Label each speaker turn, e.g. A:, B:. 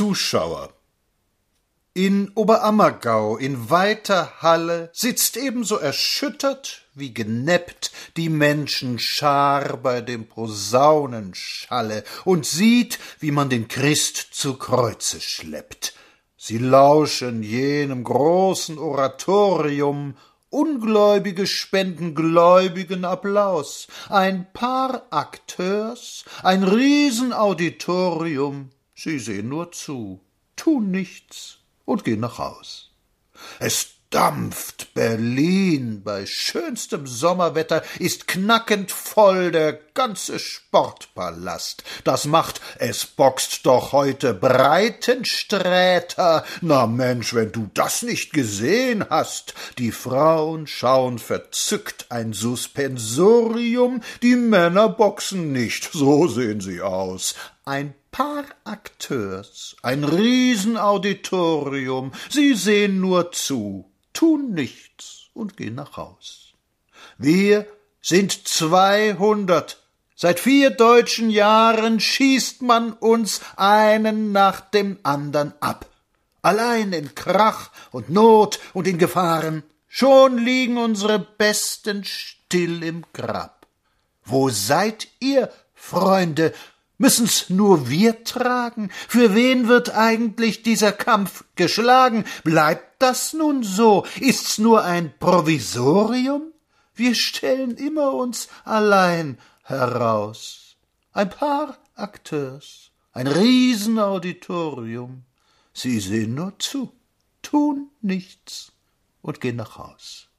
A: Zuschauer in Oberammergau in weiter Halle sitzt ebenso erschüttert wie geneppt die Menschenschar bei dem Posaunenschalle und sieht, wie man den Christ zu Kreuze schleppt. Sie lauschen jenem großen Oratorium, Ungläubige spenden gläubigen Applaus, ein paar Akteurs, ein Riesenauditorium, sie sehen nur zu, tun nichts und gehen nach Haus. Es dampft Berlin bei schönstem Sommerwetter, ist knackend voll der ganze Sportpalast. Das macht, es boxt doch heute Breitensträter. Na Mensch, wenn du das nicht gesehen hast. Die Frauen schauen verzückt ein Suspensorium, die Männer boxen nicht, so sehen sie aus. Ein paar Akteurs, ein Riesenauditorium, sie sehen nur zu tun nichts und gehen nach Haus. Wir sind zweihundert. Seit vier deutschen Jahren schießt man uns einen nach dem andern ab. Allein in Krach und Not und in Gefahren, schon liegen unsere Besten still im Grab. Wo seid ihr, Freunde, Müssen's nur wir tragen? Für wen wird eigentlich dieser Kampf geschlagen? Bleibt das nun so? Ist's nur ein Provisorium? Wir stellen immer uns allein heraus. Ein paar Akteurs, ein Riesenauditorium. Sie sehen nur zu, tun nichts und gehen nach Haus.